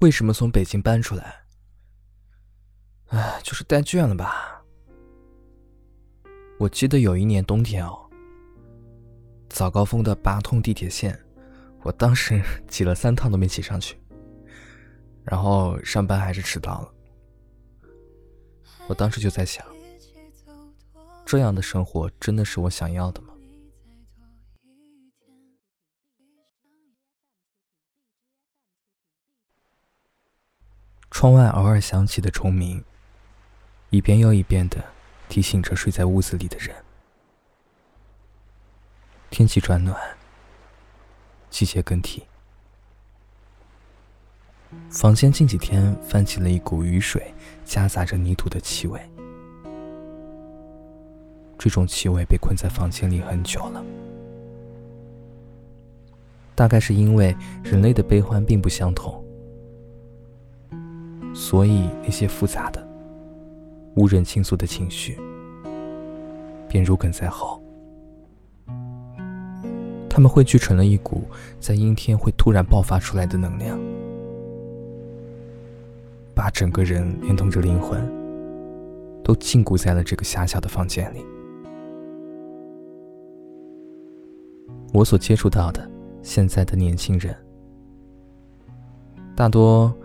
为什么从北京搬出来？哎，就是带倦了吧。我记得有一年冬天哦，早高峰的八通地铁线，我当时挤了三趟都没挤上去，然后上班还是迟到了。我当时就在想，这样的生活真的是我想要的吗？窗外偶尔响起的虫鸣，一遍又一遍的提醒着睡在屋子里的人。天气转暖，季节更替，房间近几天泛起了一股雨水夹杂着泥土的气味。这种气味被困在房间里很久了，大概是因为人类的悲欢并不相同。所以，那些复杂的、无人倾诉的情绪，便如鲠在喉。他们汇聚成了一股在阴天会突然爆发出来的能量，把整个人连同着灵魂，都禁锢在了这个狭小的房间里。我所接触到的现在的年轻人，大多。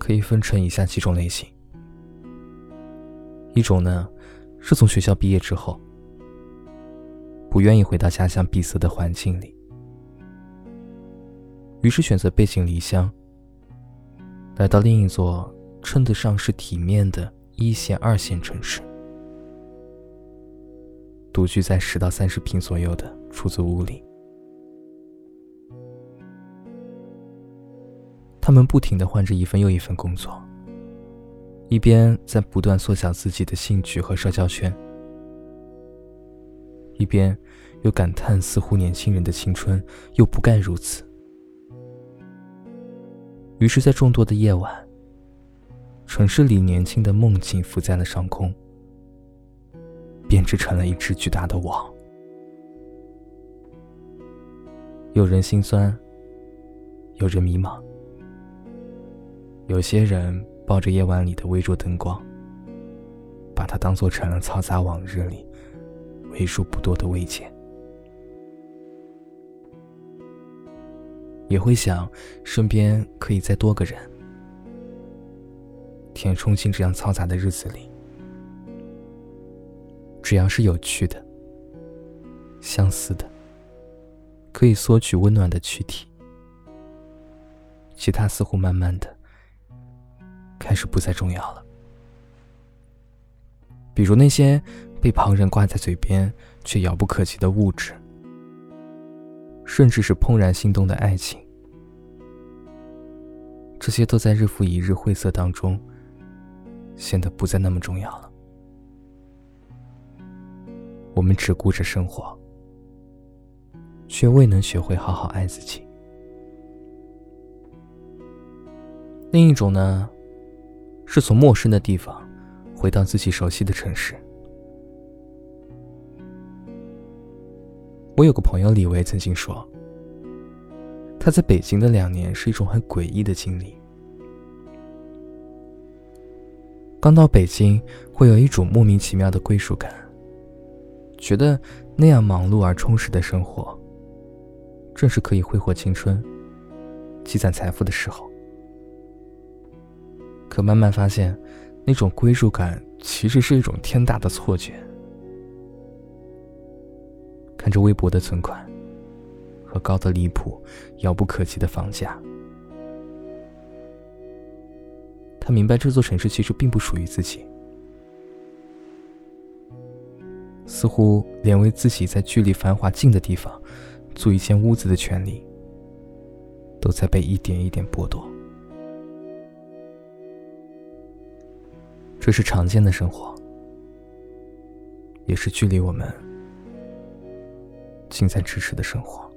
可以分成以下几种类型：一种呢，是从学校毕业之后，不愿意回到家乡闭塞的环境里，于是选择背井离乡，来到另一座称得上是体面的一线、二线城市，独居在十到三十平左右的出租屋里。他们不停地换着一份又一份工作，一边在不断缩小自己的兴趣和社交圈，一边又感叹似乎年轻人的青春又不该如此。于是，在众多的夜晚，城市里年轻的梦境浮在了上空，编织成了一只巨大的网。有人心酸，有人迷茫。有些人抱着夜晚里的微弱灯光，把它当做成了嘈杂往日里为数不多的慰藉，也会想身边可以再多个人，填充进这样嘈杂的日子里。只要是有趣的、相似的、可以索取温暖的躯体，其他似乎慢慢的。开始不再重要了。比如那些被旁人挂在嘴边却遥不可及的物质，甚至是怦然心动的爱情，这些都在日复一日晦涩当中，显得不再那么重要了。我们只顾着生活，却未能学会好好爱自己。另一种呢？是从陌生的地方回到自己熟悉的城市。我有个朋友李维曾经说，他在北京的两年是一种很诡异的经历。刚到北京，会有一种莫名其妙的归属感，觉得那样忙碌而充实的生活，正是可以挥霍青春、积攒财富的时候。可慢慢发现，那种归属感其实是一种天大的错觉。看着微薄的存款和高的离谱、遥不可及的房价，他明白这座城市其实并不属于自己，似乎连为自己在距离繁华近的地方租一间屋子的权利，都在被一点一点剥夺。这是常见的生活，也是距离我们近在咫尺的生活。